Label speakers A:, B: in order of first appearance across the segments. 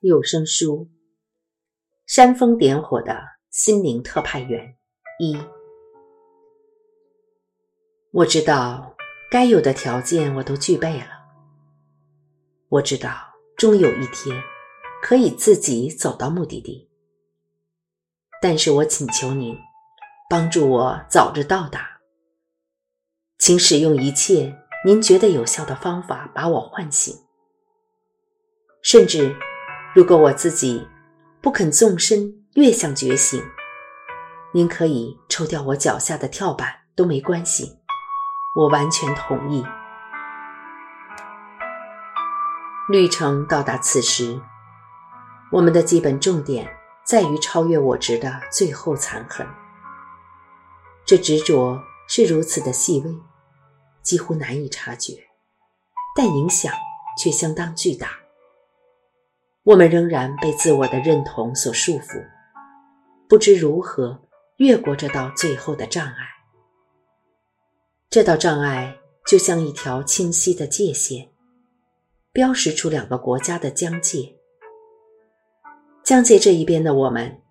A: 有声书《煽风点火的心灵特派员》一，我知道该有的条件我都具备了。我知道终有一天可以自己走到目的地，但是我请求您帮助我早日到达，请使用一切您觉得有效的方法把我唤醒，甚至。如果我自己不肯纵身跃向觉醒，您可以抽掉我脚下的跳板都没关系，我完全同意。旅程到达此时，我们的基本重点在于超越我执的最后残痕。这执着是如此的细微，几乎难以察觉，但影响却相当巨大。我们仍然被自我的认同所束缚，不知如何越过这道最后的障碍。这道障碍就像一条清晰的界限，标识出两个国家的疆界。疆界这一边的我们，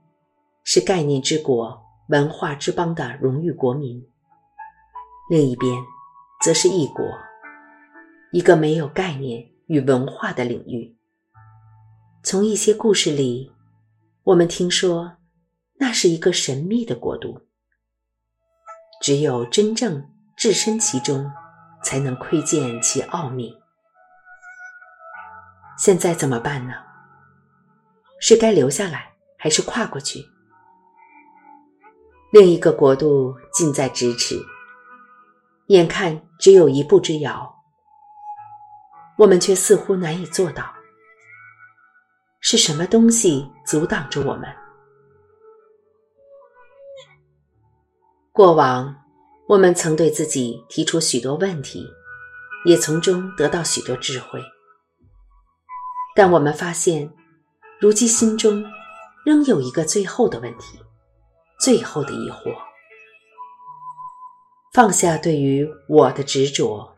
A: 是概念之国、文化之邦的荣誉国民；另一边，则是异国，一个没有概念与文化的领域。从一些故事里，我们听说，那是一个神秘的国度。只有真正置身其中，才能窥见其奥秘。现在怎么办呢？是该留下来，还是跨过去？另一个国度近在咫尺，眼看只有一步之遥，我们却似乎难以做到。是什么东西阻挡着我们？过往，我们曾对自己提出许多问题，也从中得到许多智慧。但我们发现，如今心中仍有一个最后的问题，最后的疑惑：放下对于我的执着，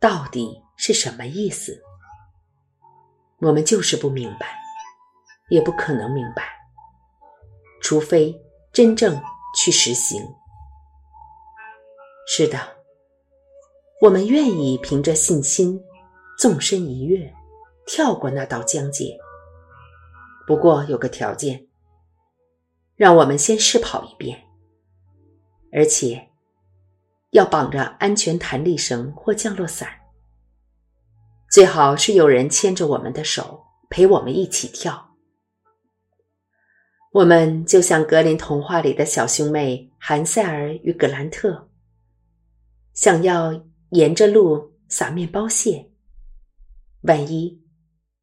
A: 到底是什么意思？我们就是不明白。也不可能明白，除非真正去实行。是的，我们愿意凭着信心纵身一跃，跳过那道疆界。不过有个条件，让我们先试跑一遍，而且要绑着安全弹力绳或降落伞，最好是有人牵着我们的手，陪我们一起跳。我们就像格林童话里的小兄妹韩塞尔与格兰特，想要沿着路撒面包屑。万一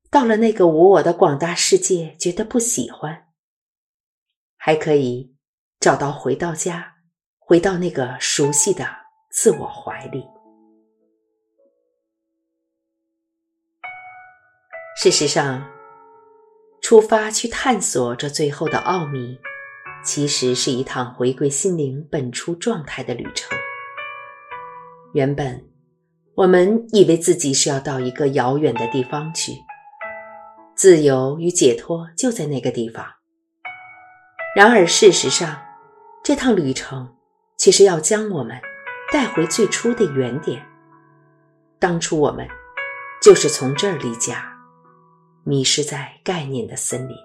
A: 到了那个无我的广大世界，觉得不喜欢，还可以找到回到家，回到那个熟悉的自我怀里。事实上。出发去探索这最后的奥秘，其实是一趟回归心灵本初状态的旅程。原本我们以为自己是要到一个遥远的地方去，自由与解脱就在那个地方。然而事实上，这趟旅程其实要将我们带回最初的原点。当初我们就是从这儿离家。迷失在概念的森林。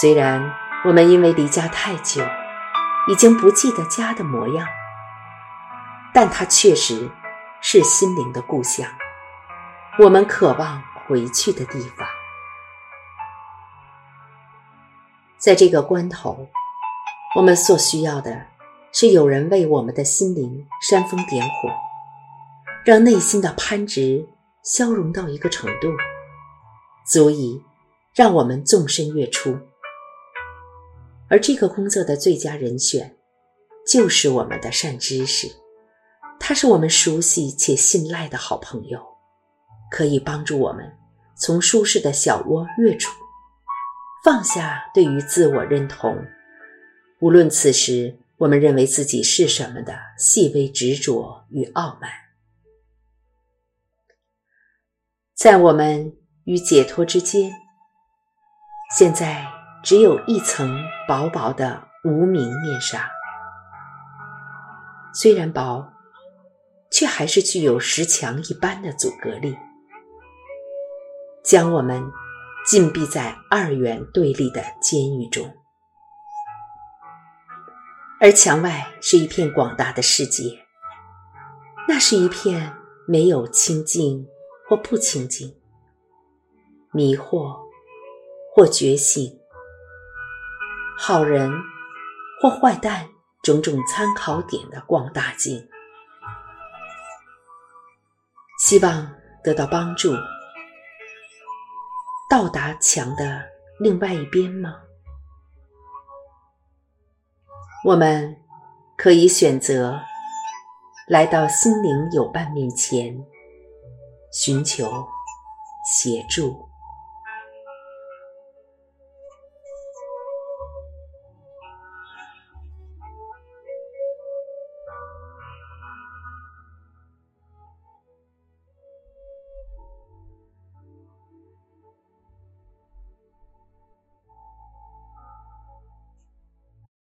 A: 虽然我们因为离家太久，已经不记得家的模样，但它确实是心灵的故乡，我们渴望回去的地方。在这个关头，我们所需要的是有人为我们的心灵煽风点火，让内心的攀执消融到一个程度。足以让我们纵身跃出，而这个工作的最佳人选，就是我们的善知识。他是我们熟悉且信赖的好朋友，可以帮助我们从舒适的小窝跃出，放下对于自我认同，无论此时我们认为自己是什么的细微执着与傲慢，在我们。与解脱之间，现在只有一层薄薄的无名面纱。虽然薄，却还是具有石墙一般的阻隔力，将我们禁闭在二元对立的监狱中。而墙外是一片广大的世界，那是一片没有清净或不清净、迷惑或觉醒、好人或坏蛋种种参考点的广大镜。希望得到帮助，到达墙的另外一边吗？我们可以选择来到心灵友伴面前，寻求协助。